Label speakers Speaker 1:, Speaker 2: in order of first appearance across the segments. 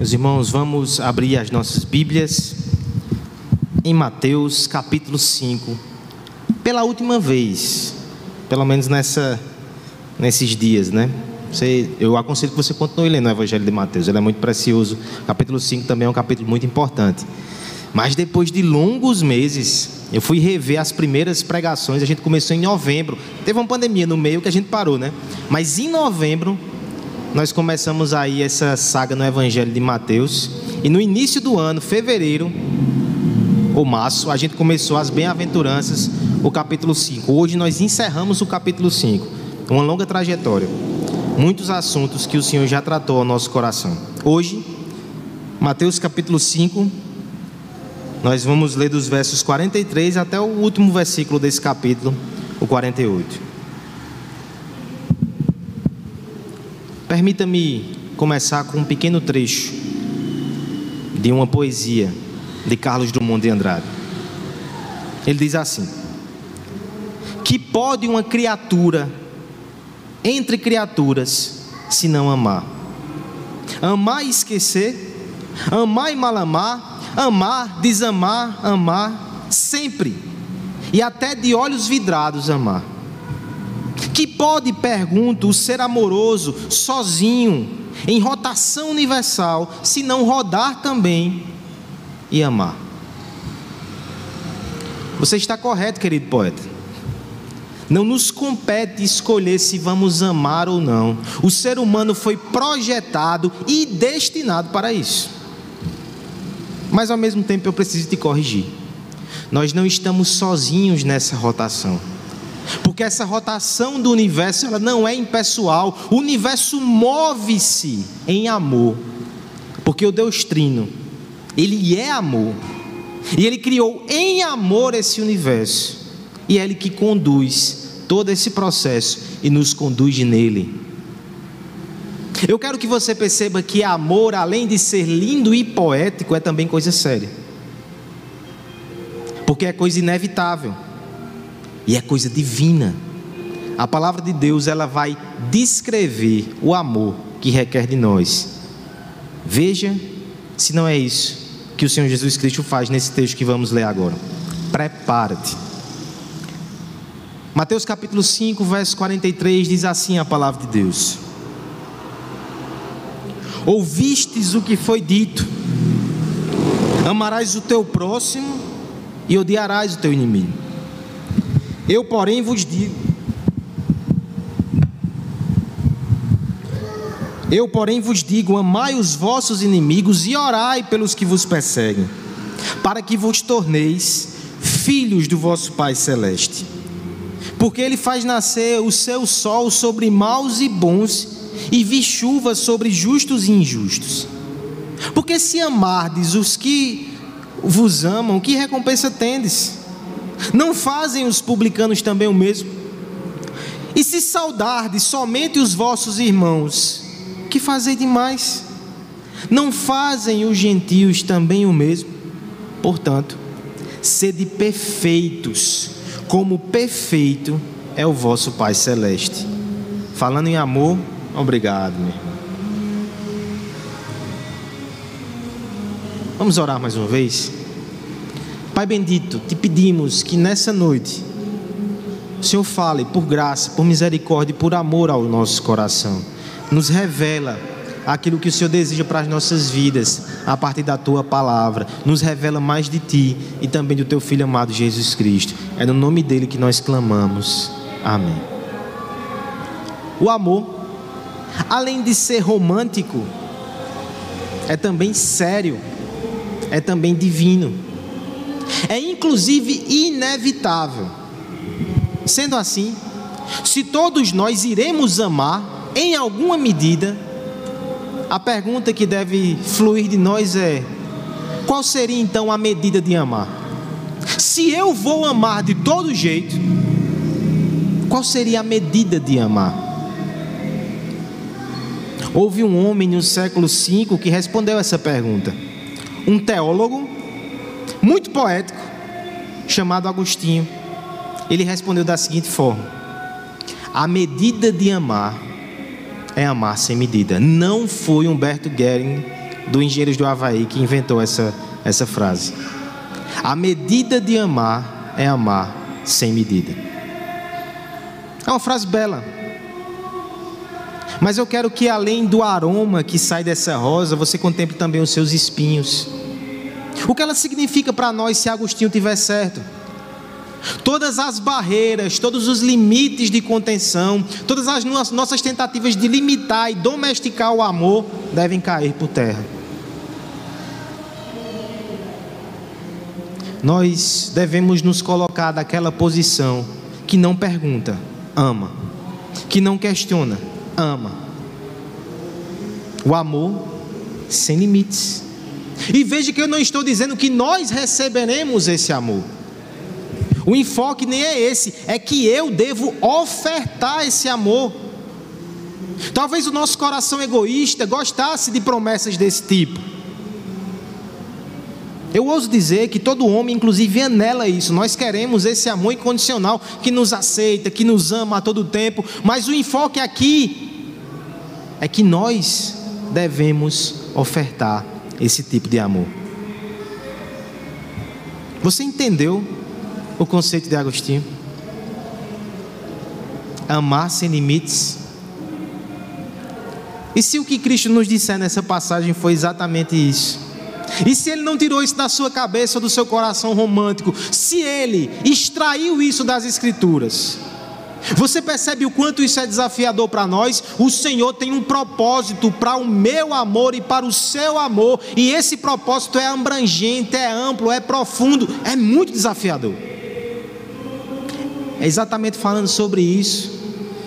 Speaker 1: Meus irmãos, vamos abrir as nossas Bíblias em Mateus capítulo 5. Pela última vez, pelo menos nessa, nesses dias, né? Você, eu aconselho que você continue lendo o Evangelho de Mateus, ele é muito precioso. Capítulo 5 também é um capítulo muito importante. Mas depois de longos meses, eu fui rever as primeiras pregações. A gente começou em novembro. Teve uma pandemia no meio que a gente parou, né? Mas em novembro, nós começamos aí essa saga no Evangelho de Mateus. E no início do ano, fevereiro ou março, a gente começou as bem-aventuranças, o capítulo 5. Hoje nós encerramos o capítulo 5. Uma longa trajetória. Muitos assuntos que o Senhor já tratou ao nosso coração. Hoje, Mateus capítulo 5, nós vamos ler dos versos 43 até o último versículo desse capítulo, o 48. Permita-me começar com um pequeno trecho de uma poesia de Carlos Drummond de Andrade. Ele diz assim: Que pode uma criatura entre criaturas se não amar? Amar e esquecer, amar e mal amar, amar, desamar, amar, sempre, e até de olhos vidrados amar. Que pode, pergunto, o ser amoroso, sozinho, em rotação universal, se não rodar também e amar? Você está correto, querido poeta. Não nos compete escolher se vamos amar ou não. O ser humano foi projetado e destinado para isso. Mas ao mesmo tempo eu preciso te corrigir. Nós não estamos sozinhos nessa rotação. Porque essa rotação do universo ela não é impessoal. O universo move-se em amor. Porque o Deus Trino, ele é amor. E ele criou em amor esse universo. E é ele que conduz todo esse processo e nos conduz nele. Eu quero que você perceba que amor, além de ser lindo e poético, é também coisa séria. Porque é coisa inevitável e é coisa divina. A palavra de Deus, ela vai descrever o amor que requer de nós. Veja se não é isso que o Senhor Jesus Cristo faz nesse texto que vamos ler agora. Prepara-te. Mateus capítulo 5, verso 43 diz assim a palavra de Deus: Ouvistes o que foi dito: Amarás o teu próximo e odiarás o teu inimigo. Eu, porém, vos digo: Eu, porém, vos digo: amai os vossos inimigos e orai pelos que vos perseguem, para que vos torneis filhos do vosso Pai Celeste. Porque Ele faz nascer o seu sol sobre maus e bons, e vi chuva sobre justos e injustos. Porque se amardes os que vos amam, que recompensa tendes? Não fazem os publicanos também o mesmo? E se saudardes somente os vossos irmãos, que fazei demais? Não fazem os gentios também o mesmo? Portanto, sede perfeitos, como perfeito é o vosso Pai Celeste. Falando em amor, obrigado, meu irmão. Vamos orar mais uma vez? Pai bendito, te pedimos que nessa noite o Senhor fale por graça, por misericórdia e por amor ao nosso coração. Nos revela aquilo que o Senhor deseja para as nossas vidas a partir da tua palavra. Nos revela mais de ti e também do teu filho amado Jesus Cristo. É no nome dele que nós clamamos. Amém. O amor, além de ser romântico, é também sério, é também divino é inclusive inevitável. Sendo assim, se todos nós iremos amar em alguma medida, a pergunta que deve fluir de nós é: qual seria então a medida de amar? Se eu vou amar de todo jeito, qual seria a medida de amar? Houve um homem no século V que respondeu essa pergunta. Um teólogo muito poético, chamado Agostinho. Ele respondeu da seguinte forma: A medida de amar é amar sem medida. Não foi Humberto Gering do Engenheiros do Havaí que inventou essa, essa frase. A medida de amar é amar sem medida. É uma frase bela. Mas eu quero que além do aroma que sai dessa rosa, você contemple também os seus espinhos. O que ela significa para nós se Agostinho tiver certo? Todas as barreiras, todos os limites de contenção, todas as nossas tentativas de limitar e domesticar o amor devem cair por terra. Nós devemos nos colocar daquela posição que não pergunta, ama, que não questiona, ama. O amor sem limites. E veja que eu não estou dizendo que nós receberemos esse amor. O enfoque nem é esse, é que eu devo ofertar esse amor. Talvez o nosso coração egoísta gostasse de promessas desse tipo. Eu ouso dizer que todo homem, inclusive, anela isso. Nós queremos esse amor incondicional que nos aceita, que nos ama a todo tempo. Mas o enfoque aqui é que nós devemos ofertar esse tipo de amor. Você entendeu o conceito de Agostinho? Amar sem limites. E se o que Cristo nos disser nessa passagem foi exatamente isso? E se ele não tirou isso da sua cabeça do seu coração romântico? Se ele extraiu isso das Escrituras? Você percebe o quanto isso é desafiador para nós? O Senhor tem um propósito para o meu amor e para o seu amor, e esse propósito é abrangente, é amplo, é profundo, é muito desafiador. É exatamente falando sobre isso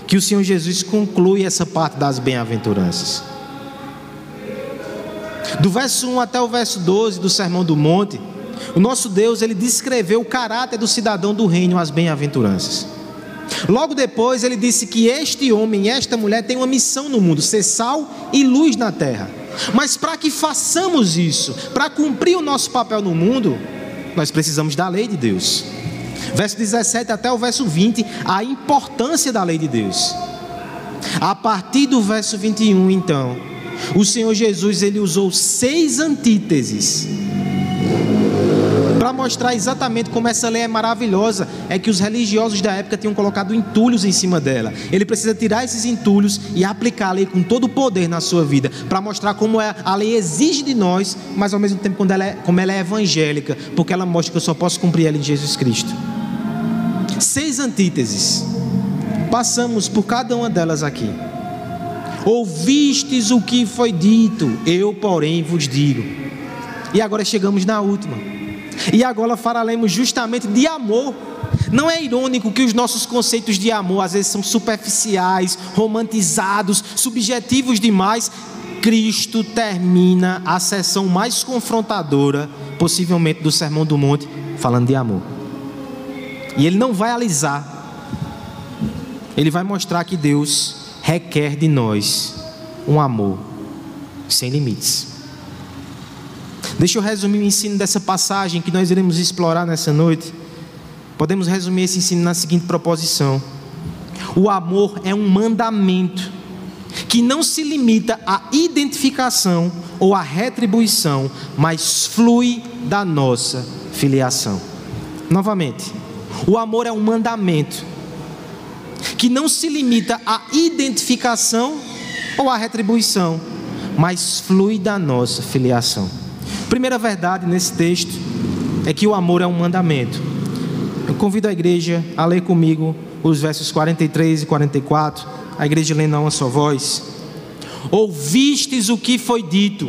Speaker 1: que o Senhor Jesus conclui essa parte das bem-aventuranças. Do verso 1 até o verso 12 do Sermão do Monte, o nosso Deus ele descreveu o caráter do cidadão do reino, as bem-aventuranças. Logo depois ele disse que este homem e esta mulher têm uma missão no mundo, ser sal e luz na terra. Mas para que façamos isso, para cumprir o nosso papel no mundo, nós precisamos da lei de Deus. Verso 17 até o verso 20, a importância da lei de Deus. A partir do verso 21, então, o Senhor Jesus ele usou seis antíteses mostrar exatamente como essa lei é maravilhosa, é que os religiosos da época tinham colocado entulhos em cima dela. Ele precisa tirar esses entulhos e aplicar a lei com todo o poder na sua vida, para mostrar como é, a lei exige de nós, mas ao mesmo tempo como ela, é, como ela é evangélica, porque ela mostra que eu só posso cumprir ela em Jesus Cristo. Seis antíteses. Passamos por cada uma delas aqui. Ouvistes o que foi dito, eu, porém, vos digo. E agora chegamos na última. E agora falaremos justamente de amor. Não é irônico que os nossos conceitos de amor às vezes são superficiais, romantizados, subjetivos demais. Cristo termina a sessão mais confrontadora, possivelmente do Sermão do Monte, falando de amor. E ele não vai alisar, ele vai mostrar que Deus requer de nós um amor sem limites. Deixa eu resumir o ensino dessa passagem que nós iremos explorar nessa noite. Podemos resumir esse ensino na seguinte proposição: O amor é um mandamento que não se limita à identificação ou à retribuição, mas flui da nossa filiação. Novamente, o amor é um mandamento que não se limita à identificação ou à retribuição, mas flui da nossa filiação. Primeira verdade nesse texto é que o amor é um mandamento. Eu convido a igreja a ler comigo os versos 43 e 44. A igreja lendo a uma só voz. Ouvistes o que foi dito.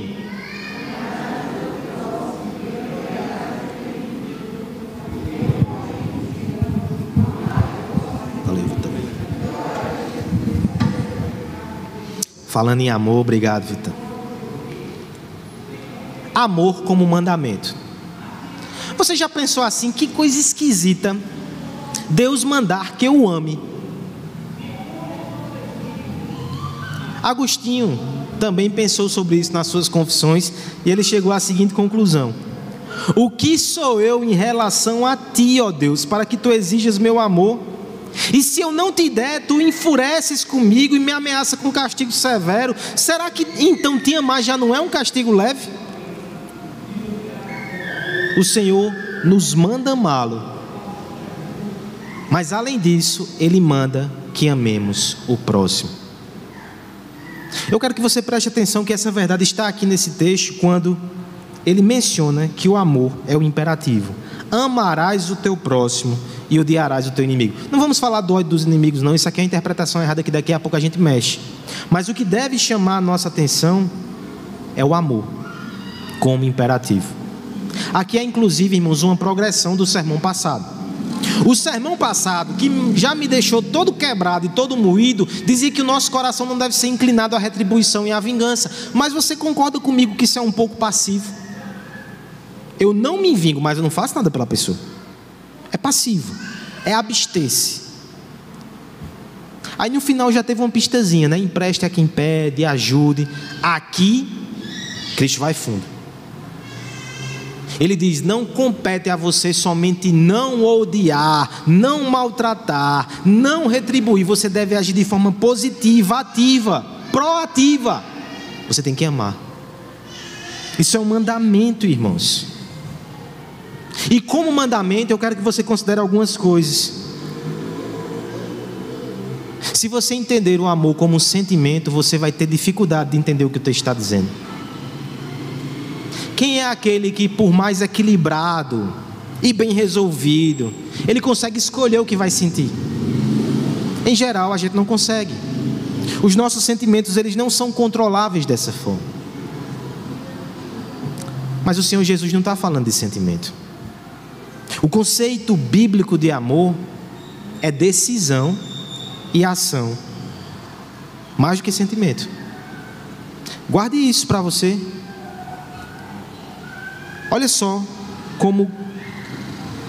Speaker 1: Falando em amor, obrigado, Vitor amor como mandamento. Você já pensou assim? Que coisa esquisita Deus mandar que eu ame. Agostinho também pensou sobre isso nas suas confissões e ele chegou à seguinte conclusão: O que sou eu em relação a ti, ó Deus, para que tu exijas meu amor? E se eu não te der, tu enfureces comigo e me ameaça com castigo severo. Será que então te amar já não é um castigo leve? O Senhor nos manda amá-lo, mas além disso, Ele manda que amemos o próximo. Eu quero que você preste atenção que essa verdade está aqui nesse texto quando ele menciona que o amor é o imperativo. Amarás o teu próximo e odiarás o teu inimigo. Não vamos falar do ódio dos inimigos, não. Isso aqui é a interpretação errada que daqui a pouco a gente mexe. Mas o que deve chamar a nossa atenção é o amor como imperativo. Aqui é inclusive, irmãos, uma progressão do sermão passado. O sermão passado, que já me deixou todo quebrado e todo moído, dizia que o nosso coração não deve ser inclinado à retribuição e à vingança. Mas você concorda comigo que isso é um pouco passivo? Eu não me vingo, mas eu não faço nada pela pessoa. É passivo, é abster-se. Aí no final já teve uma pistazinha, né? Empreste a quem pede, ajude. Aqui, Cristo vai fundo. Ele diz: não compete a você somente não odiar, não maltratar, não retribuir. Você deve agir de forma positiva, ativa, proativa. Você tem que amar. Isso é um mandamento, irmãos. E como mandamento, eu quero que você considere algumas coisas. Se você entender o amor como um sentimento, você vai ter dificuldade de entender o que o texto está dizendo. Quem é aquele que, por mais equilibrado e bem resolvido, ele consegue escolher o que vai sentir? Em geral, a gente não consegue. Os nossos sentimentos, eles não são controláveis dessa forma. Mas o Senhor Jesus não está falando de sentimento. O conceito bíblico de amor é decisão e ação, mais do que sentimento. Guarde isso para você. Olha só como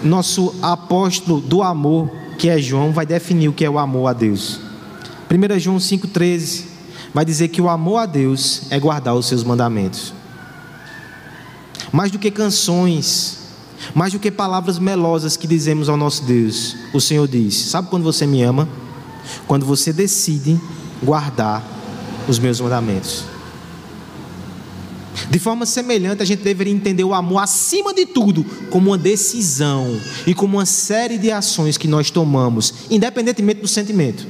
Speaker 1: nosso apóstolo do amor, que é João, vai definir o que é o amor a Deus. 1 João 5,13 vai dizer que o amor a Deus é guardar os seus mandamentos. Mais do que canções, mais do que palavras melosas que dizemos ao nosso Deus, o Senhor diz: Sabe quando você me ama? Quando você decide guardar os meus mandamentos. De forma semelhante, a gente deveria entender o amor acima de tudo como uma decisão e como uma série de ações que nós tomamos, independentemente do sentimento.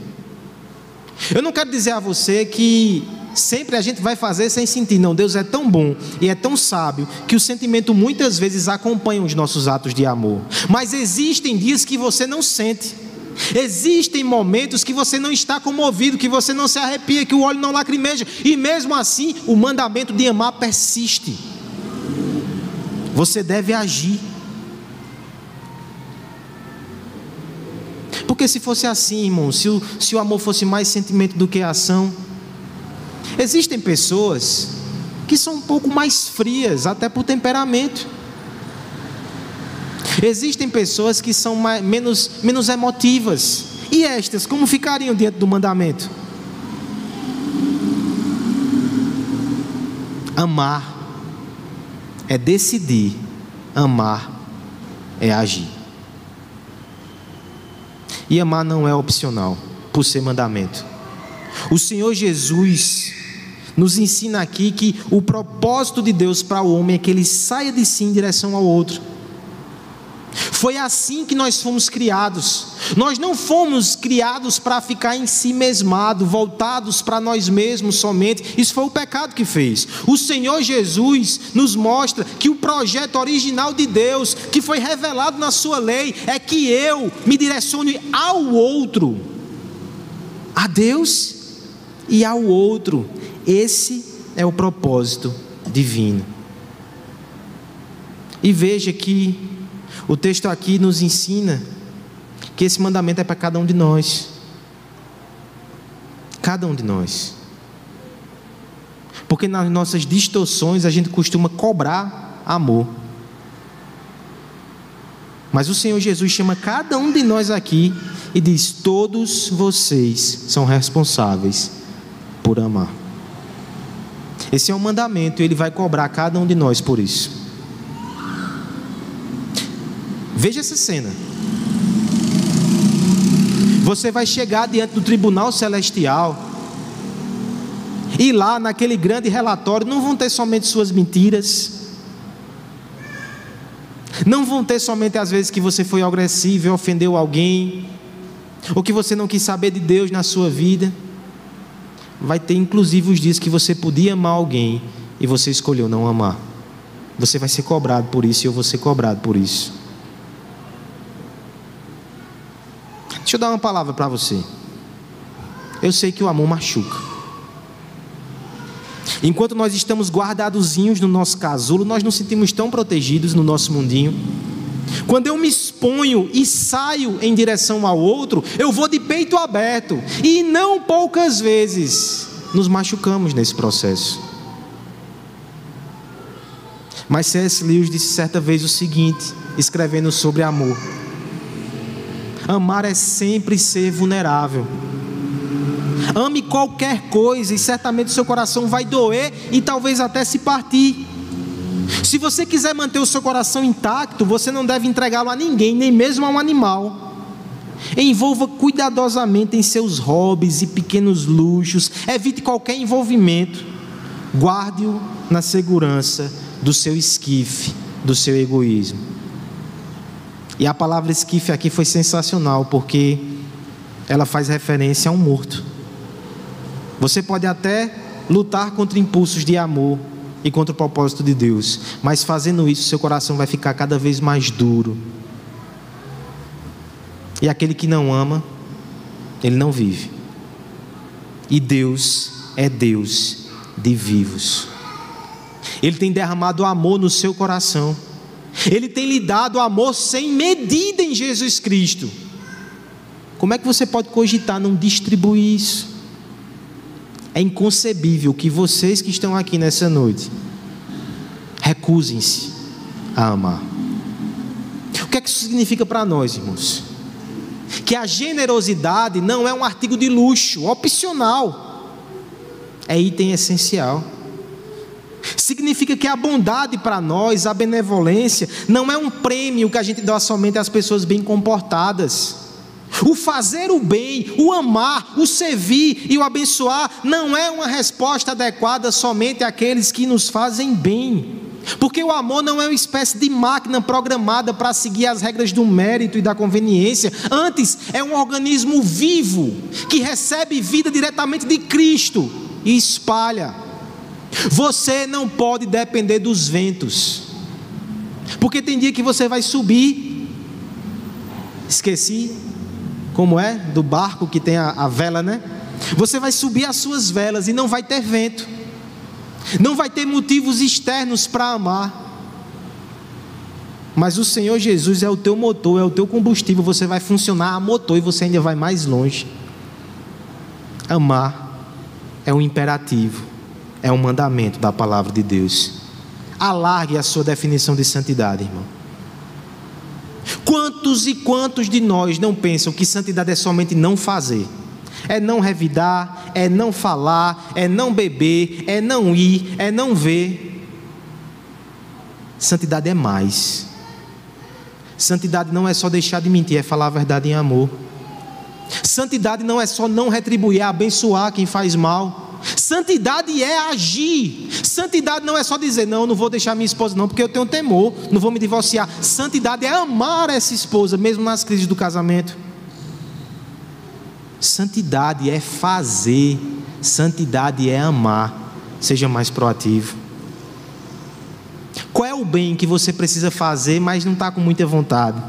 Speaker 1: Eu não quero dizer a você que sempre a gente vai fazer sem sentir. Não, Deus é tão bom e é tão sábio que o sentimento muitas vezes acompanha os nossos atos de amor. Mas existem dias que você não sente. Existem momentos que você não está comovido, que você não se arrepia, que o olho não lacrimeja, e mesmo assim o mandamento de amar persiste. Você deve agir. Porque se fosse assim, irmão, se o, se o amor fosse mais sentimento do que ação, existem pessoas que são um pouco mais frias, até por temperamento. Existem pessoas que são mais, menos, menos emotivas. E estas, como ficariam diante do mandamento? Amar é decidir, amar é agir. E amar não é opcional, por ser mandamento. O Senhor Jesus nos ensina aqui que o propósito de Deus para o homem é que ele saia de si em direção ao outro. Foi assim que nós fomos criados. Nós não fomos criados para ficar em si mesmado, voltados para nós mesmos somente. Isso foi o pecado que fez. O Senhor Jesus nos mostra que o projeto original de Deus, que foi revelado na sua lei, é que eu me direcione ao outro. A Deus e ao outro. Esse é o propósito divino. E veja que o texto aqui nos ensina que esse mandamento é para cada um de nós. Cada um de nós. Porque nas nossas distorções a gente costuma cobrar amor. Mas o Senhor Jesus chama cada um de nós aqui e diz: Todos vocês são responsáveis por amar. Esse é um mandamento e ele vai cobrar cada um de nós por isso. Veja essa cena. Você vai chegar diante do tribunal celestial. E lá, naquele grande relatório, não vão ter somente suas mentiras. Não vão ter somente as vezes que você foi agressivo e ofendeu alguém. Ou que você não quis saber de Deus na sua vida. Vai ter inclusive os dias que você podia amar alguém e você escolheu não amar. Você vai ser cobrado por isso e eu vou ser cobrado por isso. Deixa eu dar uma palavra para você. Eu sei que o amor machuca. Enquanto nós estamos guardadozinhos no nosso casulo, nós nos sentimos tão protegidos no nosso mundinho. Quando eu me exponho e saio em direção ao outro, eu vou de peito aberto. E não poucas vezes nos machucamos nesse processo. Mas C.S. Lewis disse certa vez o seguinte, escrevendo sobre amor: Amar é sempre ser vulnerável. Ame qualquer coisa e certamente seu coração vai doer e talvez até se partir. Se você quiser manter o seu coração intacto, você não deve entregá-lo a ninguém, nem mesmo a um animal. Envolva cuidadosamente em seus hobbies e pequenos luxos, evite qualquer envolvimento, guarde-o na segurança do seu esquife, do seu egoísmo. E a palavra esquife aqui foi sensacional, porque ela faz referência a um morto. Você pode até lutar contra impulsos de amor e contra o propósito de Deus, mas fazendo isso, seu coração vai ficar cada vez mais duro. E aquele que não ama, ele não vive. E Deus é Deus de vivos. Ele tem derramado amor no seu coração. Ele tem lhe dado amor sem medida em Jesus Cristo. Como é que você pode cogitar não distribuir isso? É inconcebível que vocês que estão aqui nessa noite recusem-se a amar. O que é que isso significa para nós, irmãos? Que a generosidade não é um artigo de luxo, opcional, é item essencial. Significa que a bondade para nós, a benevolência, não é um prêmio que a gente dá somente às pessoas bem comportadas. O fazer o bem, o amar, o servir e o abençoar não é uma resposta adequada somente àqueles que nos fazem bem. Porque o amor não é uma espécie de máquina programada para seguir as regras do mérito e da conveniência. Antes, é um organismo vivo que recebe vida diretamente de Cristo e espalha. Você não pode depender dos ventos. Porque tem dia que você vai subir. Esqueci como é, do barco que tem a, a vela, né? Você vai subir as suas velas e não vai ter vento, não vai ter motivos externos para amar. Mas o Senhor Jesus é o teu motor, é o teu combustível, você vai funcionar a motor e você ainda vai mais longe. Amar é um imperativo, é um mandamento da palavra de Deus. Alargue a sua definição de santidade, irmão. Quantos e quantos de nós não pensam que santidade é somente não fazer? É não revidar, é não falar, é não beber, é não ir, é não ver. Santidade é mais. Santidade não é só deixar de mentir, é falar a verdade em amor. Santidade não é só não retribuir, é abençoar quem faz mal. Santidade é agir. Santidade não é só dizer, não, não vou deixar minha esposa, não, porque eu tenho temor, não vou me divorciar. Santidade é amar essa esposa, mesmo nas crises do casamento. Santidade é fazer, santidade é amar. Seja mais proativo. Qual é o bem que você precisa fazer, mas não está com muita vontade?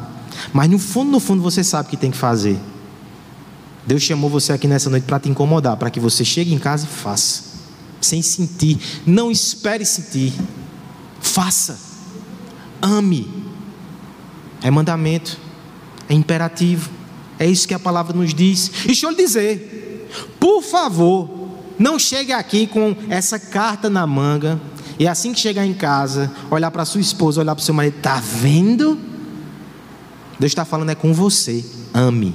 Speaker 1: Mas no fundo, no fundo, você sabe que tem que fazer. Deus chamou você aqui nessa noite para te incomodar, para que você chegue em casa e faça, sem sentir. Não espere sentir. Faça. Ame. É mandamento. É imperativo. É isso que a palavra nos diz. E deixa eu lhe dizer, por favor, não chegue aqui com essa carta na manga e assim que chegar em casa, olhar para sua esposa, olhar para seu marido, tá vendo? Deus está falando é com você. Ame.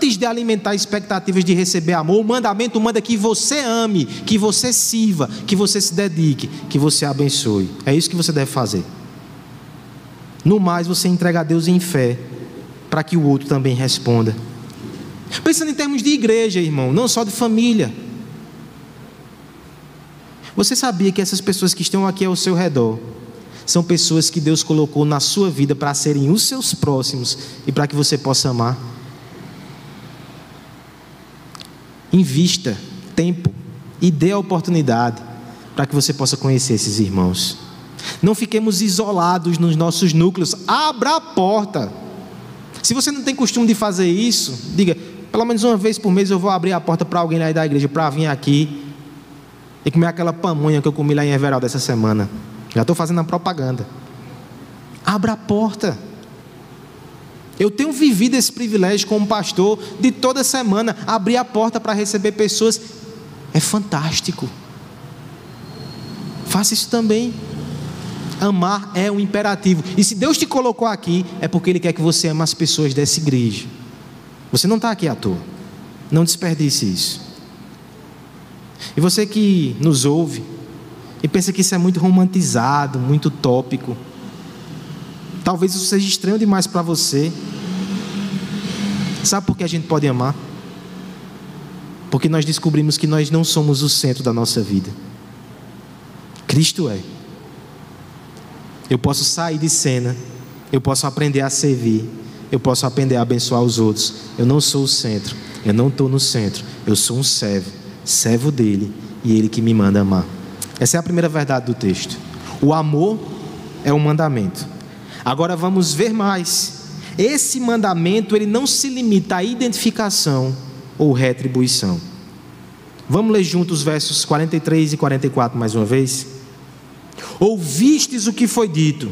Speaker 1: Antes de alimentar expectativas de receber amor, o mandamento manda que você ame, que você sirva, que você se dedique, que você abençoe. É isso que você deve fazer. No mais, você entrega a Deus em fé para que o outro também responda. Pensando em termos de igreja, irmão, não só de família. Você sabia que essas pessoas que estão aqui ao seu redor são pessoas que Deus colocou na sua vida para serem os seus próximos e para que você possa amar? Invista tempo e dê a oportunidade para que você possa conhecer esses irmãos. Não fiquemos isolados nos nossos núcleos. Abra a porta. Se você não tem costume de fazer isso, diga: pelo menos uma vez por mês eu vou abrir a porta para alguém aí da igreja para vir aqui e comer aquela pamonha que eu comi lá em Everaldo essa semana. Já estou fazendo a propaganda. Abra a porta. Eu tenho vivido esse privilégio como pastor de toda semana abrir a porta para receber pessoas. É fantástico. Faça isso também. Amar é um imperativo. E se Deus te colocou aqui, é porque Ele quer que você ame as pessoas dessa igreja. Você não está aqui à toa. Não desperdice isso. E você que nos ouve e pensa que isso é muito romantizado, muito tópico, talvez isso seja estranho demais para você. Sabe por que a gente pode amar? Porque nós descobrimos que nós não somos o centro da nossa vida. Cristo é. Eu posso sair de cena, eu posso aprender a servir, eu posso aprender a abençoar os outros. Eu não sou o centro, eu não estou no centro, eu sou um servo, servo dele e ele que me manda amar. Essa é a primeira verdade do texto. O amor é um mandamento. Agora vamos ver mais. Esse mandamento ele não se limita à identificação ou retribuição. Vamos ler juntos os versos 43 e 44 mais uma vez. Ouvistes o que foi dito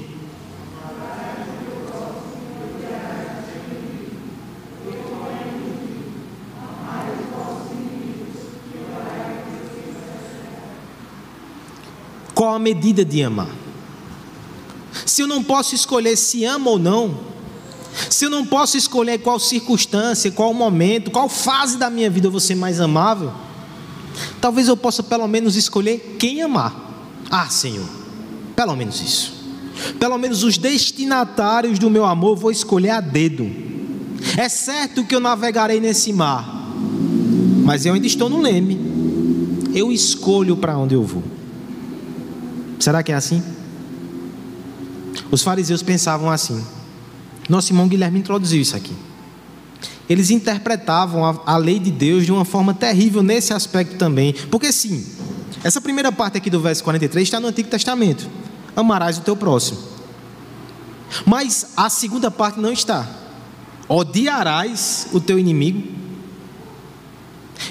Speaker 1: Qual a medida de amar? Se eu não posso escolher se amo ou não, se eu não posso escolher qual circunstância, qual momento, qual fase da minha vida eu vou ser mais amável, talvez eu possa pelo menos escolher quem amar. Ah, Senhor, pelo menos isso. Pelo menos os destinatários do meu amor eu vou escolher a dedo. É certo que eu navegarei nesse mar, mas eu ainda estou no leme. Eu escolho para onde eu vou. Será que é assim? Os fariseus pensavam assim. Nosso irmão Guilherme introduziu isso aqui. Eles interpretavam a, a, lei de Deus de uma forma terrível nesse aspecto também. Porque, sim, essa primeira parte aqui do verso 43 está no Antigo Testamento: amarás o teu próximo. Mas a segunda parte não está. Odiarás o teu inimigo.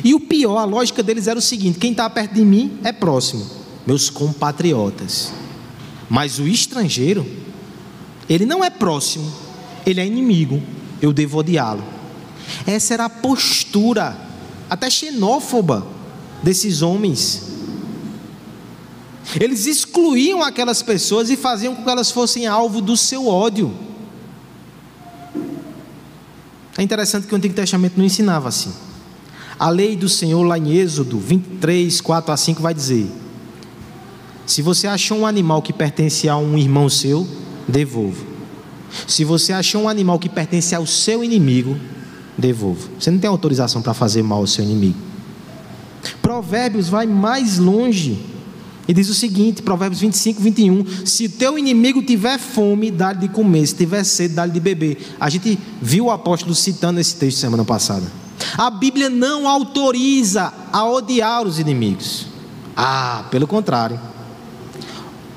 Speaker 1: E o pior, a lógica deles era o seguinte: quem está perto de mim é próximo meus compatriotas. Mas o estrangeiro, ele não é próximo, ele é inimigo, eu devo odiá-lo. Essa era a postura, até xenófoba, desses homens. Eles excluíam aquelas pessoas e faziam com que elas fossem alvo do seu ódio. É interessante que o Antigo Testamento não ensinava assim. A lei do Senhor, lá em Êxodo 23, 4 a 5, vai dizer: se você achou um animal que pertence a um irmão seu, devolva. Se você achou um animal que pertence ao seu inimigo, devolva. Você não tem autorização para fazer mal ao seu inimigo. Provérbios vai mais longe e diz o seguinte: Provérbios 25, 21. Se o teu inimigo tiver fome, dá-lhe de comer. Se tiver sede, dá-lhe de beber. A gente viu o apóstolo citando esse texto semana passada. A Bíblia não autoriza a odiar os inimigos. Ah, pelo contrário.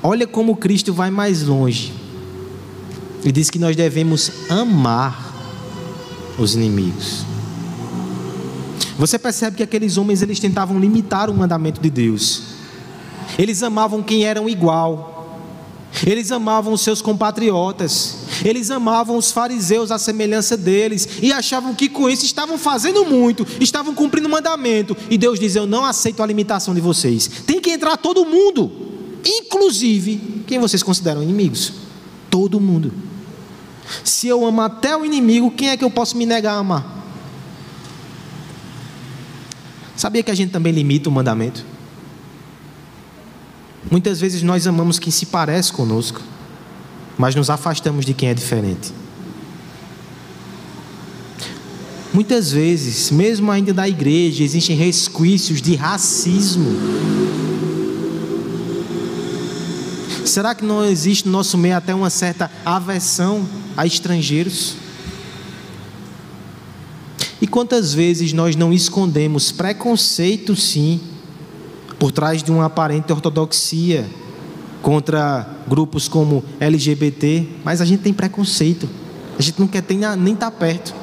Speaker 1: Olha como Cristo vai mais longe. Ele diz que nós devemos amar os inimigos. Você percebe que aqueles homens eles tentavam limitar o mandamento de Deus. Eles amavam quem eram igual. Eles amavam os seus compatriotas. Eles amavam os fariseus à semelhança deles e achavam que com isso estavam fazendo muito, estavam cumprindo o mandamento. E Deus diz: "Eu não aceito a limitação de vocês. Tem que entrar todo mundo." inclusive quem vocês consideram inimigos. Todo mundo. Se eu amo até o inimigo, quem é que eu posso me negar a amar? Sabia que a gente também limita o mandamento? Muitas vezes nós amamos quem se parece conosco, mas nos afastamos de quem é diferente. Muitas vezes, mesmo ainda da igreja, existem resquícios de racismo. Será que não existe no nosso meio até uma certa aversão a estrangeiros? E quantas vezes nós não escondemos preconceito, sim, por trás de uma aparente ortodoxia contra grupos como LGBT, mas a gente tem preconceito, a gente não quer nem estar tá perto.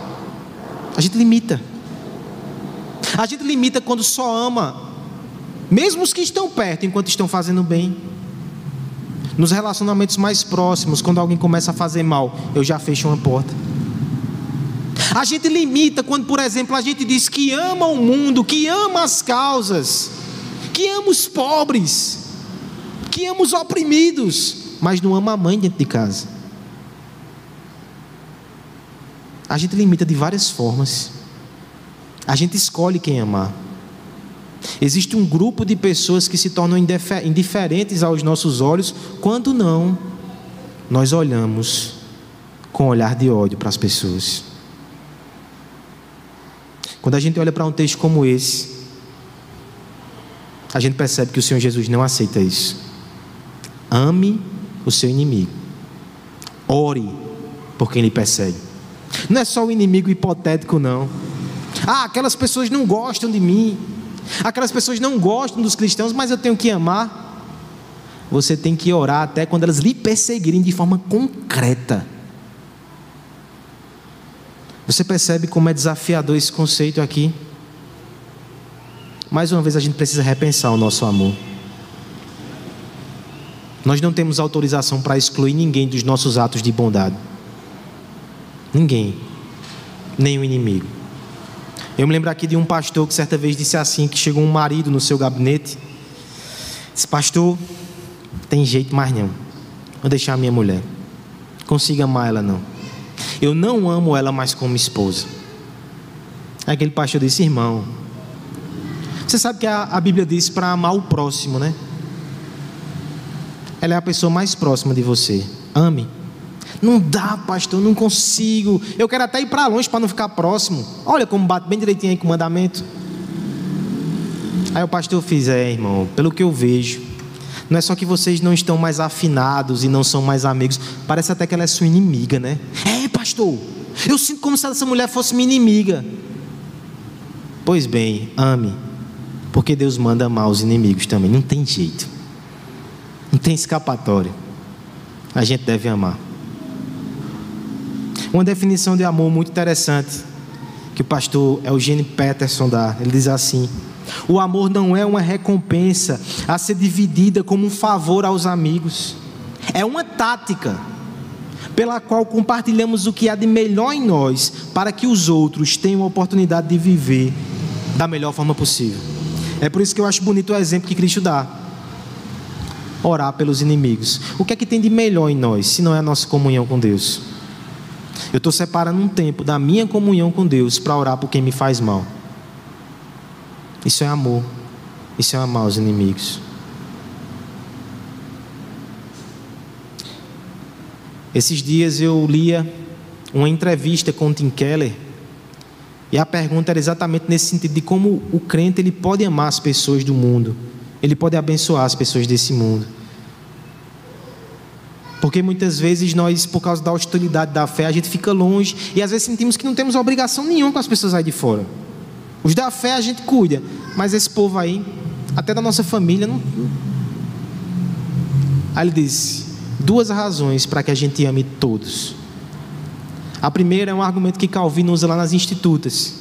Speaker 1: A gente limita. A gente limita quando só ama, mesmo os que estão perto, enquanto estão fazendo bem. Nos relacionamentos mais próximos, quando alguém começa a fazer mal, eu já fecho uma porta. A gente limita quando, por exemplo, a gente diz que ama o mundo, que ama as causas, que ama os pobres, que ama os oprimidos, mas não ama a mãe dentro de casa. A gente limita de várias formas. A gente escolhe quem amar. Existe um grupo de pessoas que se tornam indiferentes aos nossos olhos, quando não, nós olhamos com olhar de ódio para as pessoas. Quando a gente olha para um texto como esse, a gente percebe que o Senhor Jesus não aceita isso. Ame o seu inimigo. Ore por quem lhe persegue. Não é só o inimigo hipotético, não. Ah, aquelas pessoas não gostam de mim. Aquelas pessoas não gostam dos cristãos, mas eu tenho que amar. Você tem que orar até quando elas lhe perseguirem de forma concreta. Você percebe como é desafiador esse conceito aqui? Mais uma vez a gente precisa repensar o nosso amor. Nós não temos autorização para excluir ninguém dos nossos atos de bondade. Ninguém. Nem o inimigo. Eu me lembro aqui de um pastor que certa vez disse assim: que chegou um marido no seu gabinete. Disse, pastor, tem jeito mais não. Vou deixar a minha mulher. Consiga amar ela não. Eu não amo ela mais como esposa. Aquele pastor disse, irmão. Você sabe que a, a Bíblia diz para amar o próximo, né? Ela é a pessoa mais próxima de você. Ame. Não dá, pastor, não consigo. Eu quero até ir para longe para não ficar próximo. Olha como bate bem direitinho aí com o mandamento. Aí o pastor fez, é, irmão, pelo que eu vejo, não é só que vocês não estão mais afinados e não são mais amigos, parece até que ela é sua inimiga, né? É, pastor, eu sinto como se essa mulher fosse minha inimiga. Pois bem, ame, porque Deus manda amar os inimigos também, não tem jeito, não tem escapatória. A gente deve amar. Uma definição de amor muito interessante que o pastor Eugênio Peterson dá. Ele diz assim: O amor não é uma recompensa a ser dividida como um favor aos amigos. É uma tática pela qual compartilhamos o que há de melhor em nós para que os outros tenham a oportunidade de viver da melhor forma possível. É por isso que eu acho bonito o exemplo que Cristo dá. Orar pelos inimigos. O que é que tem de melhor em nós, se não é a nossa comunhão com Deus? Eu estou separando um tempo da minha comunhão com Deus para orar por quem me faz mal. Isso é amor. Isso é amar os inimigos. Esses dias eu lia uma entrevista com Tim Keller e a pergunta era exatamente nesse sentido de como o crente ele pode amar as pessoas do mundo, ele pode abençoar as pessoas desse mundo. Porque muitas vezes nós, por causa da hostilidade da fé, a gente fica longe e às vezes sentimos que não temos obrigação nenhuma com as pessoas aí de fora. Os da fé a gente cuida, mas esse povo aí, até da nossa família, não. Aí ele diz: duas razões para que a gente ame todos. A primeira é um argumento que Calvino usa lá nas Institutas.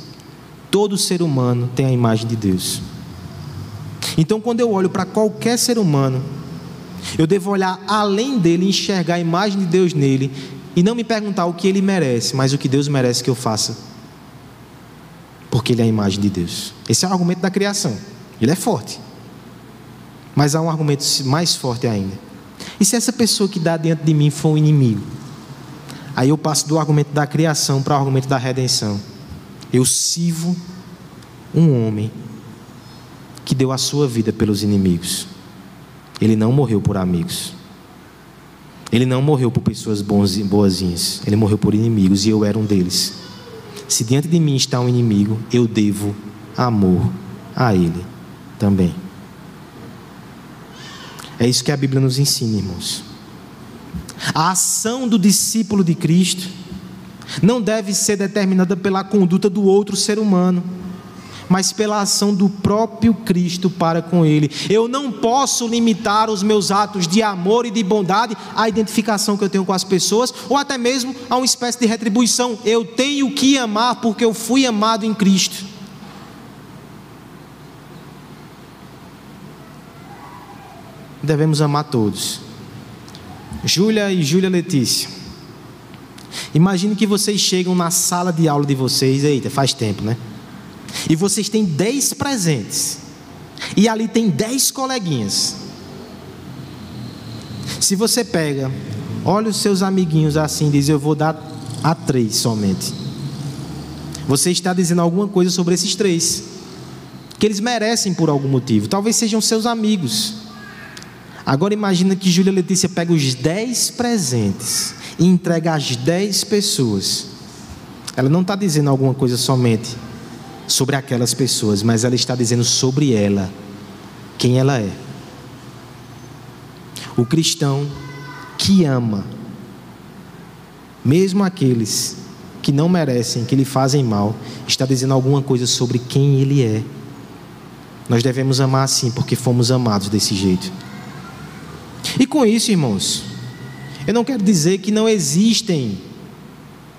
Speaker 1: Todo ser humano tem a imagem de Deus. Então, quando eu olho para qualquer ser humano, eu devo olhar além dele, enxergar a imagem de Deus nele e não me perguntar o que ele merece, mas o que Deus merece que eu faça. Porque ele é a imagem de Deus. Esse é o argumento da criação. Ele é forte. Mas há um argumento mais forte ainda. E se essa pessoa que dá dentro de mim for um inimigo? Aí eu passo do argumento da criação para o argumento da redenção. Eu sirvo um homem que deu a sua vida pelos inimigos. Ele não morreu por amigos. Ele não morreu por pessoas boazinhas. Ele morreu por inimigos e eu era um deles. Se diante de mim está um inimigo, eu devo amor a ele também. É isso que a Bíblia nos ensina, irmãos. A ação do discípulo de Cristo não deve ser determinada pela conduta do outro ser humano, mas pela ação do próprio Cristo para com ele. Eu não posso limitar os meus atos de amor e de bondade à identificação que eu tenho com as pessoas, ou até mesmo a uma espécie de retribuição. Eu tenho que amar porque eu fui amado em Cristo. Devemos amar todos. Júlia e Júlia Letícia. Imagine que vocês chegam na sala de aula de vocês, eita, faz tempo, né? E vocês têm dez presentes. E ali tem dez coleguinhas. Se você pega, olha os seus amiguinhos assim, diz: Eu vou dar a três somente. Você está dizendo alguma coisa sobre esses três. Que eles merecem por algum motivo. Talvez sejam seus amigos. Agora imagina que Júlia Letícia pega os dez presentes e entrega às dez pessoas. Ela não está dizendo alguma coisa somente sobre aquelas pessoas, mas ela está dizendo sobre ela, quem ela é. O cristão que ama, mesmo aqueles que não merecem, que lhe fazem mal, está dizendo alguma coisa sobre quem ele é. Nós devemos amar assim, porque fomos amados desse jeito. E com isso, irmãos, eu não quero dizer que não existem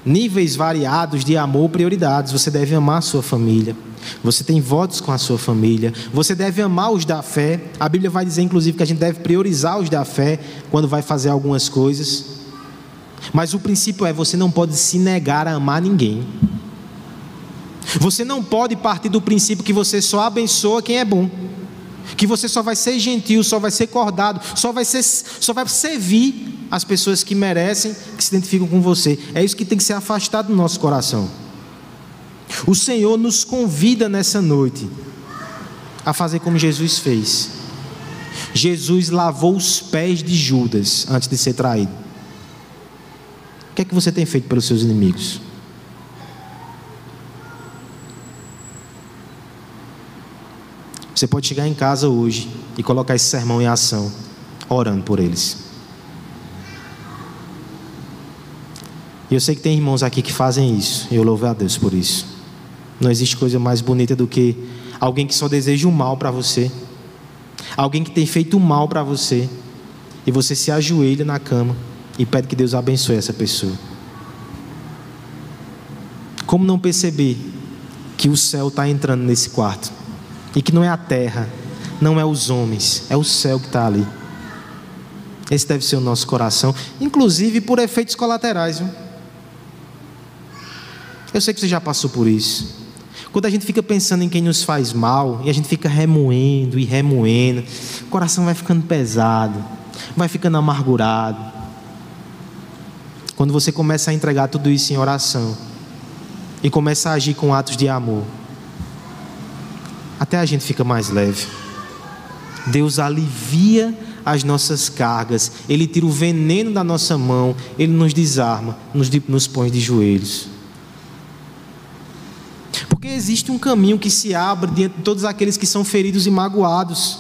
Speaker 1: níveis variados de amor, prioridades. Você deve amar a sua família. Você tem votos com a sua família. Você deve amar os da fé. A Bíblia vai dizer, inclusive, que a gente deve priorizar os da fé quando vai fazer algumas coisas. Mas o princípio é: você não pode se negar a amar ninguém. Você não pode partir do princípio que você só abençoa quem é bom. Que você só vai ser gentil, só vai ser cordado, só vai, ser, só vai servir as pessoas que merecem, que se identificam com você. É isso que tem que ser afastado do nosso coração. O Senhor nos convida nessa noite a fazer como Jesus fez. Jesus lavou os pés de Judas antes de ser traído. O que é que você tem feito pelos seus inimigos? Você pode chegar em casa hoje e colocar esse sermão em ação, orando por eles. E eu sei que tem irmãos aqui que fazem isso, eu louvo a Deus por isso. Não existe coisa mais bonita do que alguém que só deseja o mal para você, alguém que tem feito o mal para você, e você se ajoelha na cama e pede que Deus abençoe essa pessoa. Como não perceber que o céu está entrando nesse quarto e que não é a terra, não é os homens, é o céu que está ali. Esse deve ser o nosso coração, inclusive por efeitos colaterais. Viu? Eu sei que você já passou por isso. Quando a gente fica pensando em quem nos faz mal, e a gente fica remoendo e remoendo, o coração vai ficando pesado, vai ficando amargurado. Quando você começa a entregar tudo isso em oração, e começa a agir com atos de amor, até a gente fica mais leve. Deus alivia as nossas cargas, Ele tira o veneno da nossa mão, Ele nos desarma, nos, nos põe de joelhos. Existe um caminho que se abre diante de todos aqueles que são feridos e magoados.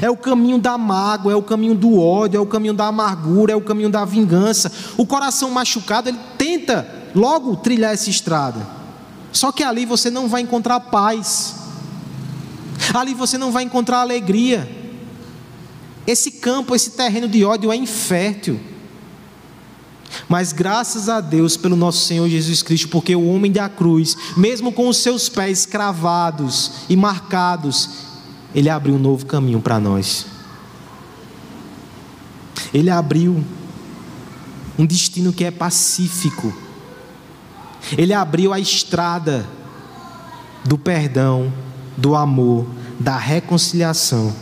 Speaker 1: É o caminho da mágoa, é o caminho do ódio, é o caminho da amargura, é o caminho da vingança. O coração machucado, ele tenta logo trilhar essa estrada. Só que ali você não vai encontrar paz. Ali você não vai encontrar alegria. Esse campo, esse terreno de ódio é infértil. Mas graças a Deus pelo nosso Senhor Jesus Cristo, porque o homem da cruz, mesmo com os seus pés cravados e marcados, ele abriu um novo caminho para nós. Ele abriu um destino que é pacífico. Ele abriu a estrada do perdão, do amor, da reconciliação.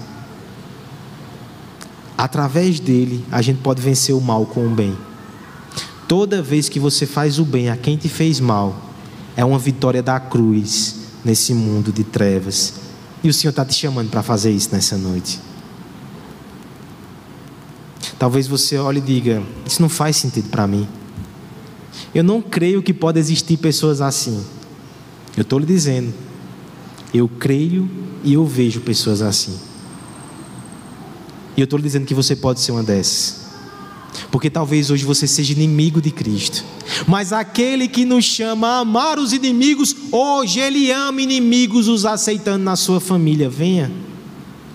Speaker 1: Através dele, a gente pode vencer o mal com o bem. Toda vez que você faz o bem a quem te fez mal, é uma vitória da cruz nesse mundo de trevas. E o Senhor está te chamando para fazer isso nessa noite. Talvez você olhe e diga: Isso não faz sentido para mim. Eu não creio que pode existir pessoas assim. Eu estou lhe dizendo. Eu creio e eu vejo pessoas assim. E eu estou lhe dizendo que você pode ser uma dessas. Porque talvez hoje você seja inimigo de Cristo. Mas aquele que nos chama a amar os inimigos, hoje ele ama inimigos, os aceitando na sua família. Venha,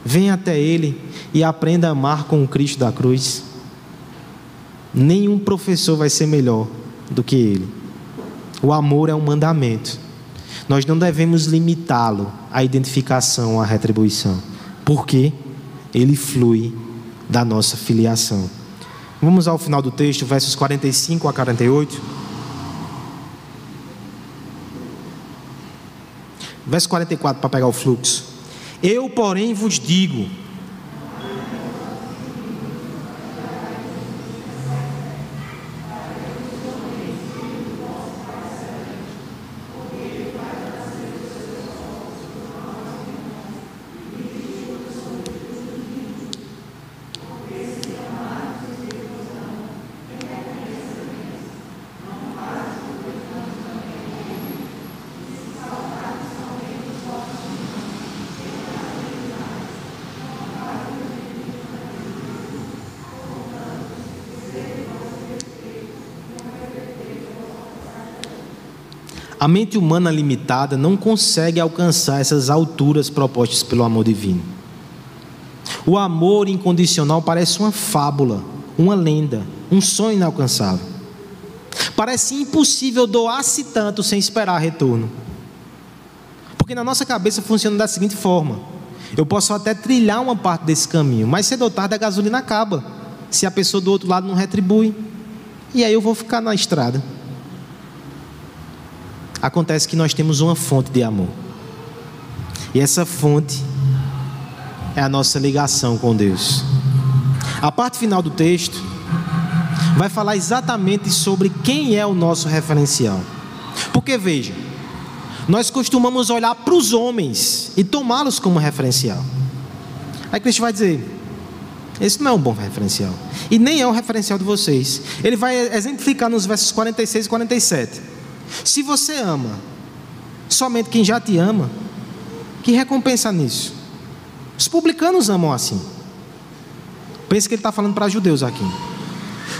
Speaker 1: venha até ele e aprenda a amar com o Cristo da cruz. Nenhum professor vai ser melhor do que ele. O amor é um mandamento. Nós não devemos limitá-lo à identificação, à retribuição. Porque ele flui da nossa filiação. Vamos ao final do texto, versos 45 a 48. Verso 44 para pegar o fluxo. Eu, porém, vos digo: A mente humana limitada não consegue alcançar essas alturas propostas pelo amor divino. O amor incondicional parece uma fábula, uma lenda, um sonho inalcançável. Parece impossível doar-se tanto sem esperar retorno. Porque na nossa cabeça funciona da seguinte forma: eu posso até trilhar uma parte desse caminho, mas cedo ou tarde a gasolina acaba. Se a pessoa do outro lado não retribui, e aí eu vou ficar na estrada. Acontece que nós temos uma fonte de amor. E essa fonte é a nossa ligação com Deus. A parte final do texto vai falar exatamente sobre quem é o nosso referencial. Porque veja, nós costumamos olhar para os homens e tomá-los como referencial. Aí Cristo vai dizer: esse não é um bom referencial. E nem é o referencial de vocês. Ele vai exemplificar nos versos 46 e 47. Se você ama somente quem já te ama, que recompensa nisso? Os publicanos amam assim. Pense que ele está falando para judeus aqui.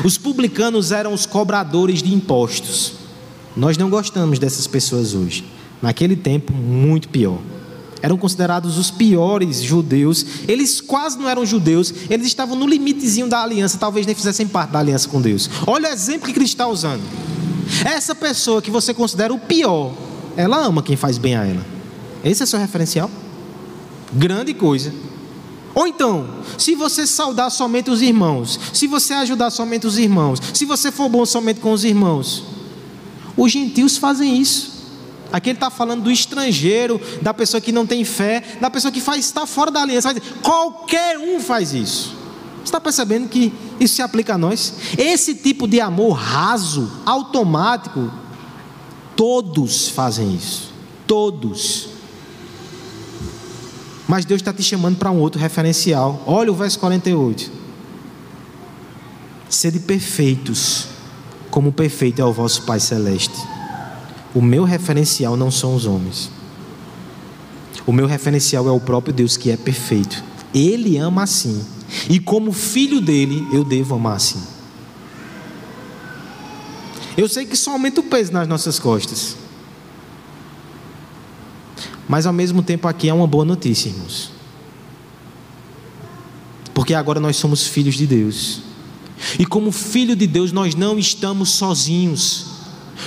Speaker 1: Os publicanos eram os cobradores de impostos. Nós não gostamos dessas pessoas hoje. Naquele tempo, muito pior. Eram considerados os piores judeus. Eles quase não eram judeus. Eles estavam no limitezinho da aliança. Talvez nem fizessem parte da aliança com Deus. Olha o exemplo que Cristo está usando. Essa pessoa que você considera o pior, ela ama quem faz bem a ela. Esse é seu referencial? Grande coisa. Ou então, se você saudar somente os irmãos, se você ajudar somente os irmãos, se você for bom somente com os irmãos, os gentios fazem isso. Aqui ele está falando do estrangeiro, da pessoa que não tem fé, da pessoa que faz, está fora da aliança. Qualquer um faz isso. Está percebendo que isso se aplica a nós? Esse tipo de amor raso, automático, todos fazem isso. Todos. Mas Deus está te chamando para um outro referencial. Olha o verso 48. Sede perfeitos, como perfeito é o vosso Pai Celeste. O meu referencial não são os homens. O meu referencial é o próprio Deus que é perfeito. Ele ama assim. E como filho dele, eu devo amar assim. Eu sei que isso aumenta o peso nas nossas costas. Mas ao mesmo tempo aqui é uma boa notícia, irmãos. Porque agora nós somos filhos de Deus. E como filho de Deus, nós não estamos sozinhos.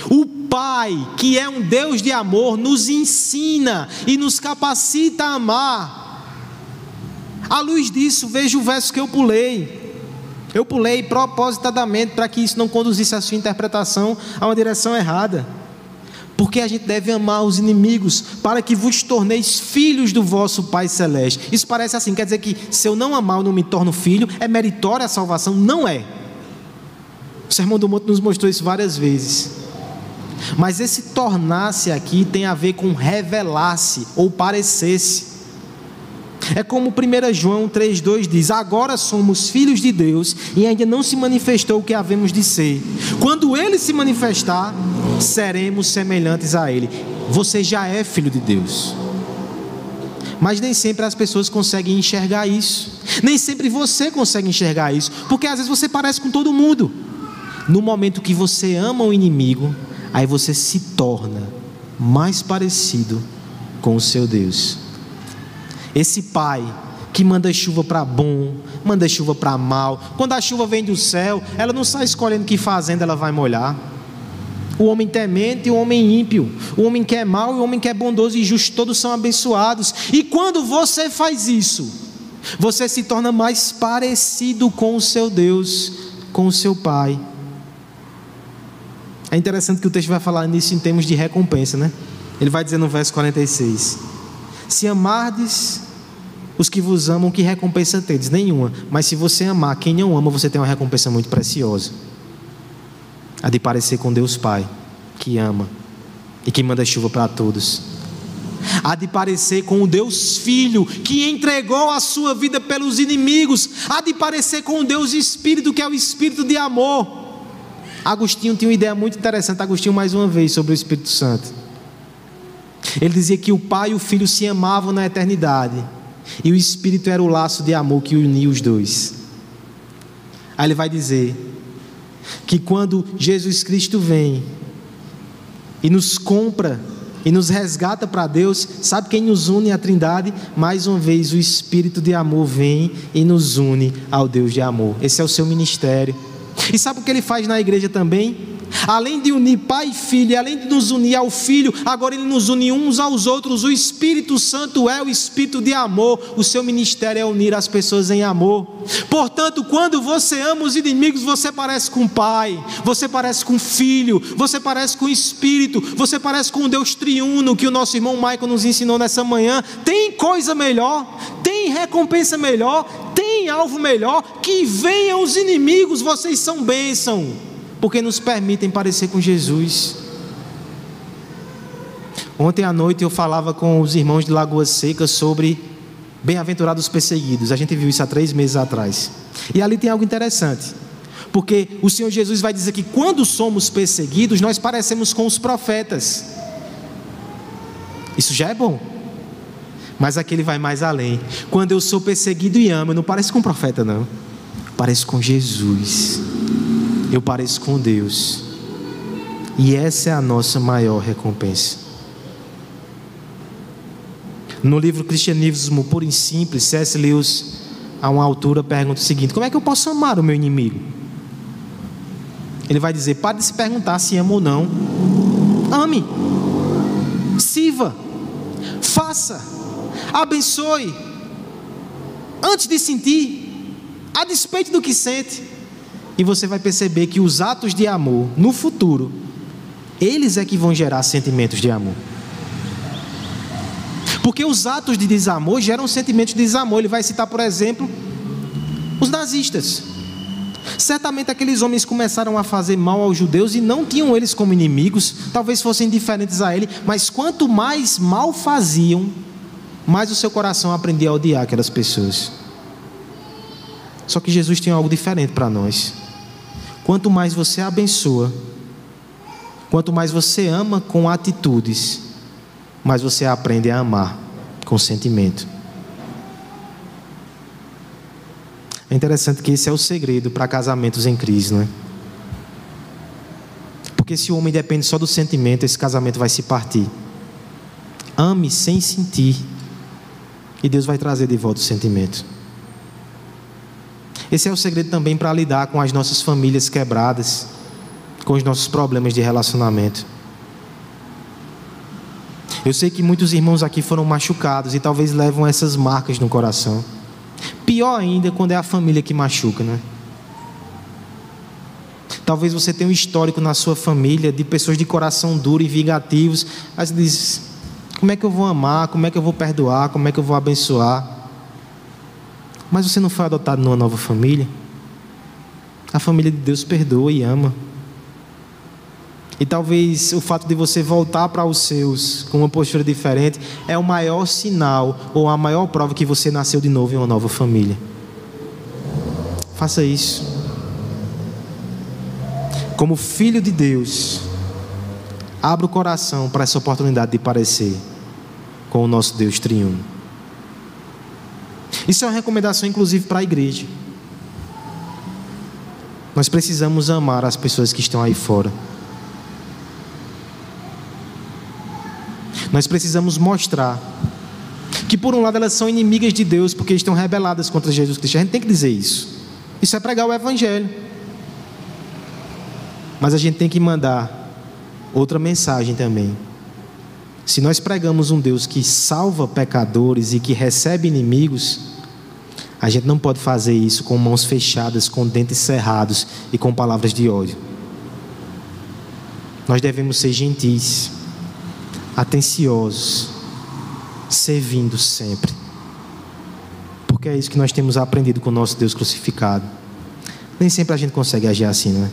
Speaker 1: O Pai, que é um Deus de amor, nos ensina e nos capacita a amar. À luz disso, veja o verso que eu pulei. Eu pulei propositadamente para que isso não conduzisse a sua interpretação a uma direção errada. Porque a gente deve amar os inimigos para que vos torneis filhos do vosso Pai Celeste. Isso parece assim, quer dizer que se eu não amar, eu não me torno filho, é meritória a salvação? Não é. O Sermão do Monte nos mostrou isso várias vezes. Mas esse tornar-se aqui tem a ver com revelar-se ou parecer-se. É como 1 João 3,2 diz: Agora somos filhos de Deus e ainda não se manifestou o que havemos de ser. Quando ele se manifestar, seremos semelhantes a ele. Você já é filho de Deus. Mas nem sempre as pessoas conseguem enxergar isso. Nem sempre você consegue enxergar isso. Porque às vezes você parece com todo mundo. No momento que você ama o inimigo, aí você se torna mais parecido com o seu Deus. Esse pai que manda chuva para bom, manda chuva para mal. Quando a chuva vem do céu, ela não sai escolhendo que fazenda ela vai molhar. O homem temente e o homem ímpio, o homem que é mau e o homem que é bondoso e justo, todos são abençoados. E quando você faz isso, você se torna mais parecido com o seu Deus, com o seu Pai. É interessante que o texto vai falar nisso em termos de recompensa, né? Ele vai dizer no verso 46: Se amardes os que vos amam, que recompensa tedes? Nenhuma. Mas se você amar quem não ama, você tem uma recompensa muito preciosa. A de parecer com Deus Pai, que ama e que manda chuva para todos. A de parecer com o Deus Filho, que entregou a sua vida pelos inimigos. A de parecer com o Deus Espírito, que é o Espírito de amor. Agostinho tinha uma ideia muito interessante, Agostinho mais uma vez, sobre o Espírito Santo. Ele dizia que o Pai e o Filho se amavam na eternidade e o Espírito era o laço de amor que unia os dois. Aí ele vai dizer que quando Jesus Cristo vem e nos compra e nos resgata para Deus, sabe quem nos une à Trindade? Mais uma vez, o Espírito de amor vem e nos une ao Deus de amor. Esse é o seu ministério. E sabe o que ele faz na igreja também? Além de unir pai e filho, além de nos unir ao filho, agora ele nos une uns aos outros. O Espírito Santo é o espírito de amor. O seu ministério é unir as pessoas em amor. Portanto, quando você ama os inimigos, você parece com o pai, você parece com o filho, você parece com o espírito, você parece com o Deus triuno que o nosso irmão Michael nos ensinou nessa manhã. Tem coisa melhor, tem recompensa melhor, tem alvo melhor. Que venham os inimigos, vocês são bênção porque nos permitem parecer com Jesus. Ontem à noite eu falava com os irmãos de Lagoa Seca sobre bem-aventurados perseguidos. A gente viu isso há três meses atrás. E ali tem algo interessante. Porque o Senhor Jesus vai dizer que quando somos perseguidos, nós parecemos com os profetas. Isso já é bom. Mas aqui ele vai mais além. Quando eu sou perseguido e amo, eu não pareço com um profeta, não. Pareço com Jesus eu pareço com Deus. E essa é a nossa maior recompensa. No livro Cristianismo Puro e Simples, C.S. Lewis, a uma altura, pergunta o seguinte: Como é que eu posso amar o meu inimigo? Ele vai dizer: Pare de se perguntar se ama ou não. Ame, sirva, faça, abençoe, antes de sentir, a despeito do que sente. E você vai perceber que os atos de amor, no futuro, eles é que vão gerar sentimentos de amor. Porque os atos de desamor geram sentimentos de desamor. Ele vai citar, por exemplo, os nazistas. Certamente aqueles homens começaram a fazer mal aos judeus e não tinham eles como inimigos, talvez fossem diferentes a ele, mas quanto mais mal faziam, mais o seu coração aprendia a odiar aquelas pessoas. Só que Jesus tem algo diferente para nós. Quanto mais você abençoa, quanto mais você ama com atitudes, mais você aprende a amar com sentimento. É interessante que esse é o segredo para casamentos em crise, não é? Porque se o homem depende só do sentimento, esse casamento vai se partir. Ame sem sentir, e Deus vai trazer de volta o sentimento. Esse é o segredo também para lidar com as nossas famílias quebradas, com os nossos problemas de relacionamento. Eu sei que muitos irmãos aqui foram machucados e talvez levam essas marcas no coração. Pior ainda quando é a família que machuca, né? Talvez você tenha um histórico na sua família de pessoas de coração duro e vingativos. Mas diz: como é que eu vou amar? Como é que eu vou perdoar? Como é que eu vou abençoar? Mas você não foi adotado numa nova família? A família de Deus perdoa e ama. E talvez o fato de você voltar para os seus com uma postura diferente é o maior sinal ou a maior prova que você nasceu de novo em uma nova família. Faça isso. Como filho de Deus, abra o coração para essa oportunidade de parecer com o nosso Deus triuno. Isso é uma recomendação, inclusive, para a igreja. Nós precisamos amar as pessoas que estão aí fora. Nós precisamos mostrar que, por um lado, elas são inimigas de Deus porque estão rebeladas contra Jesus Cristo. A gente tem que dizer isso. Isso é pregar o Evangelho. Mas a gente tem que mandar outra mensagem também. Se nós pregamos um Deus que salva pecadores e que recebe inimigos, a gente não pode fazer isso com mãos fechadas, com dentes cerrados e com palavras de ódio. Nós devemos ser gentis atenciosos, servindo sempre. Porque é isso que nós temos aprendido com o nosso Deus crucificado. Nem sempre a gente consegue agir assim, não é?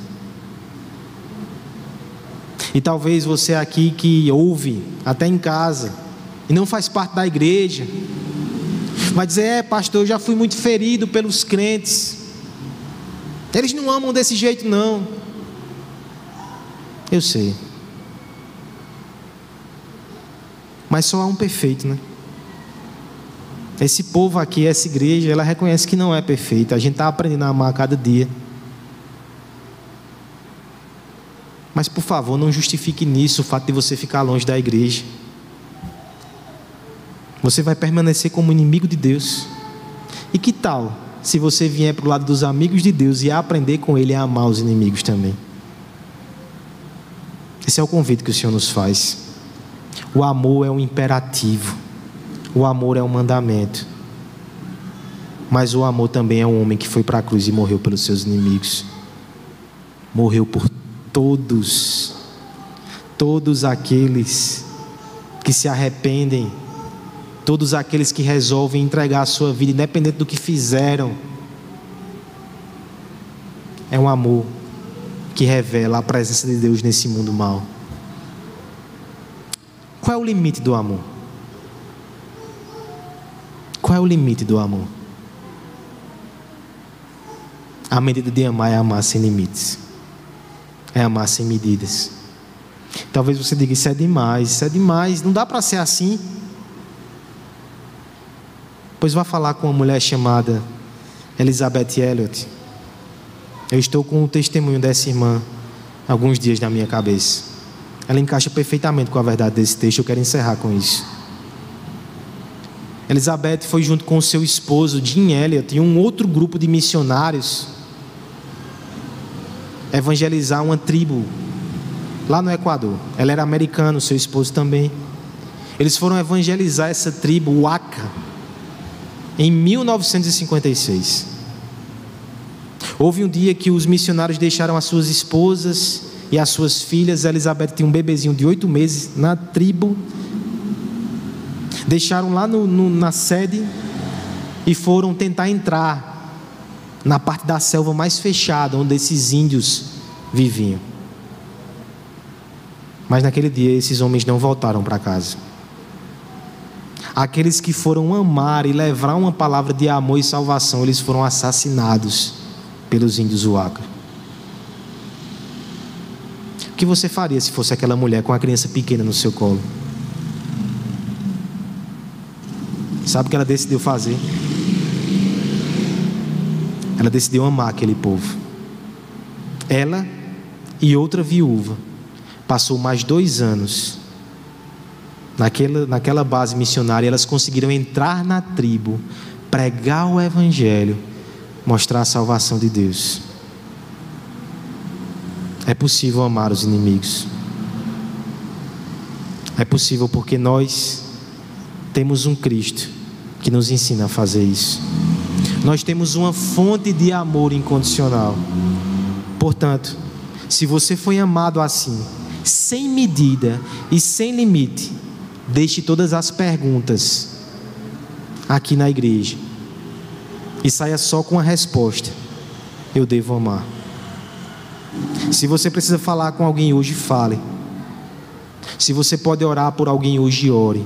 Speaker 1: E talvez você aqui que ouve, até em casa, e não faz parte da igreja, vai dizer: É, pastor, eu já fui muito ferido pelos crentes. Eles não amam desse jeito, não. Eu sei. Mas só há um perfeito, né? Esse povo aqui, essa igreja, ela reconhece que não é perfeita. A gente está aprendendo a amar a cada dia. Mas por favor, não justifique nisso o fato de você ficar longe da igreja. Você vai permanecer como inimigo de Deus. E que tal se você vier para o lado dos amigos de Deus e aprender com ele a amar os inimigos também? Esse é o convite que o Senhor nos faz. O amor é um imperativo. O amor é um mandamento. Mas o amor também é um homem que foi para a cruz e morreu pelos seus inimigos. Morreu por todos. Todos aqueles que se arrependem, todos aqueles que resolvem entregar a sua vida, independente do que fizeram. É um amor que revela a presença de Deus nesse mundo mal. Qual é o limite do amor? Qual é o limite do amor? A medida de amar é amar sem limites. É amar sem medidas. Talvez você diga: Isso é demais, isso é demais, não dá para ser assim. Pois vá falar com uma mulher chamada Elizabeth Elliot. Eu estou com o testemunho dessa irmã alguns dias na minha cabeça. Ela encaixa perfeitamente com a verdade desse texto. Eu quero encerrar com isso. Elizabeth foi junto com seu esposo, Jim Elliot, e um outro grupo de missionários evangelizar uma tribo lá no Equador. Ela era americana, seu esposo também. Eles foram evangelizar essa tribo, Waka, em 1956. Houve um dia que os missionários deixaram as suas esposas e as suas filhas. Elizabeth tinha um bebezinho de oito meses na tribo. Deixaram lá no, no, na sede e foram tentar entrar na parte da selva mais fechada, onde esses índios viviam. Mas naquele dia esses homens não voltaram para casa. Aqueles que foram amar e levar uma palavra de amor e salvação, eles foram assassinados pelos índios Uaca que você faria se fosse aquela mulher com a criança pequena no seu colo? Sabe o que ela decidiu fazer? Ela decidiu amar aquele povo. Ela e outra viúva passou mais dois anos naquela, naquela base missionária. Elas conseguiram entrar na tribo, pregar o evangelho, mostrar a salvação de Deus. É possível amar os inimigos. É possível porque nós temos um Cristo que nos ensina a fazer isso. Nós temos uma fonte de amor incondicional. Portanto, se você foi amado assim, sem medida e sem limite, deixe todas as perguntas aqui na igreja e saia só com a resposta: Eu devo amar. Se você precisa falar com alguém hoje, fale. Se você pode orar por alguém hoje, ore.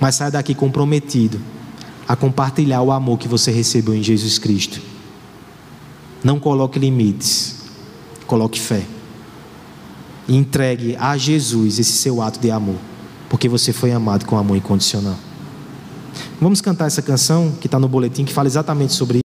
Speaker 1: Mas saia daqui comprometido a compartilhar o amor que você recebeu em Jesus Cristo. Não coloque limites, coloque fé. E entregue a Jesus esse seu ato de amor, porque você foi amado com amor incondicional. Vamos cantar essa canção que está no boletim que fala exatamente sobre.